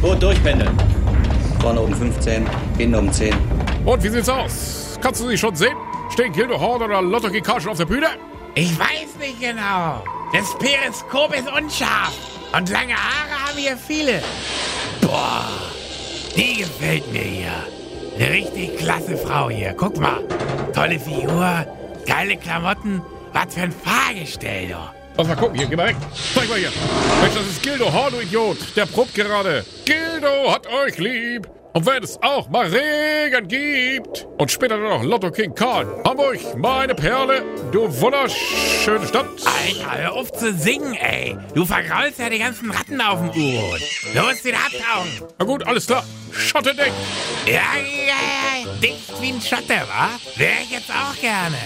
Gut durchpendeln. Vorne um 15, hinten um 10. Und wie sieht's aus? Kannst du sie schon sehen? Stehen Gildo Horn oder Lotto Kika schon auf der Bühne? Ich weiß nicht genau. Das Periskop ist unscharf. Und lange Haare haben hier viele. Boah, die gefällt mir hier. Eine richtig klasse Frau hier. Guck mal. Tolle Figur, geile Klamotten. Was für ein Fahrgestell, doch. Lass mal gucken, hier, geh mal weg. Zeig mal hier. Mensch, das ist Gildo Horn, du Idiot. Der probt gerade. Gildo hat euch lieb. Und wenn es auch mal Regen gibt und später dann noch Lotto King Karl. Hamburg, meine Perle, du wunderschöne Stadt. Alter, hör auf zu singen, ey. Du vergraulst ja die ganzen Ratten auf dem U-Boot. Los, wieder abtauchen. Na gut, alles klar. Schotte dick. Ja, ja, ja. Dicht wie ein Schotter, wa? Wär ich jetzt auch gerne.